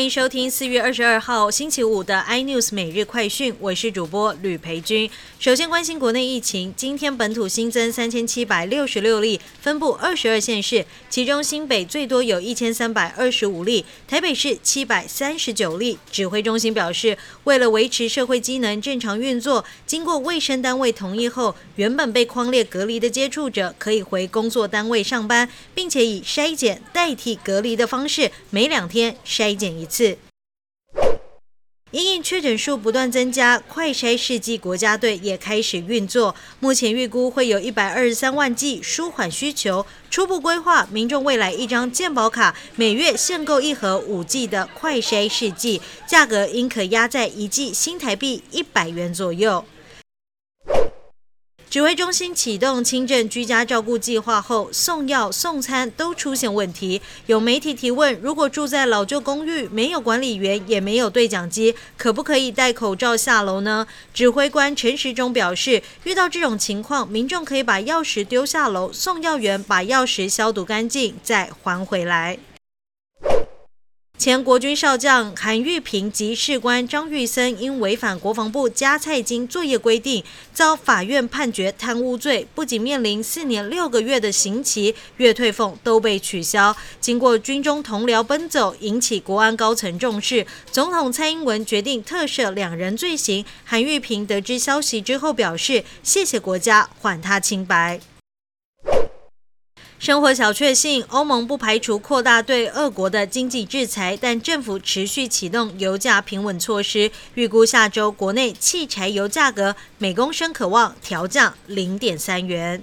欢迎收听四月二十二号星期五的 iNews 每日快讯，我是主播吕培军。首先关心国内疫情，今天本土新增三千七百六十六例，分布二十二县市，其中新北最多有一千三百二十五例，台北市七百三十九例。指挥中心表示，为了维持社会机能正常运作，经过卫生单位同意后，原本被框列隔离的接触者可以回工作单位上班，并且以筛检代替隔离的方式，每两天筛检。一次，因应确诊数不断增加，快筛试剂国家队也开始运作。目前预估会有一百二十三万剂，舒缓需求。初步规划，民众未来一张健保卡，每月限购一盒五 G 的快筛试剂，价格应可压在一剂新台币一百元左右。指挥中心启动轻症居家照顾计划后，送药送餐都出现问题。有媒体提问：如果住在老旧公寓，没有管理员，也没有对讲机，可不可以戴口罩下楼呢？指挥官陈时中表示，遇到这种情况，民众可以把钥匙丢下楼，送药员把钥匙消毒干净，再还回来。前国军少将韩玉平及士官张玉森因违反国防部加菜金作业规定，遭法院判决贪污罪，不仅面临四年六个月的刑期，月退俸都被取消。经过军中同僚奔走，引起国安高层重视，总统蔡英文决定特赦两人罪行。韩玉平得知消息之后表示：“谢谢国家，还他清白。”生活小确幸，欧盟不排除扩大对俄国的经济制裁，但政府持续启动油价平稳措施。预估下周国内汽柴油价格每公升可望调降零点三元。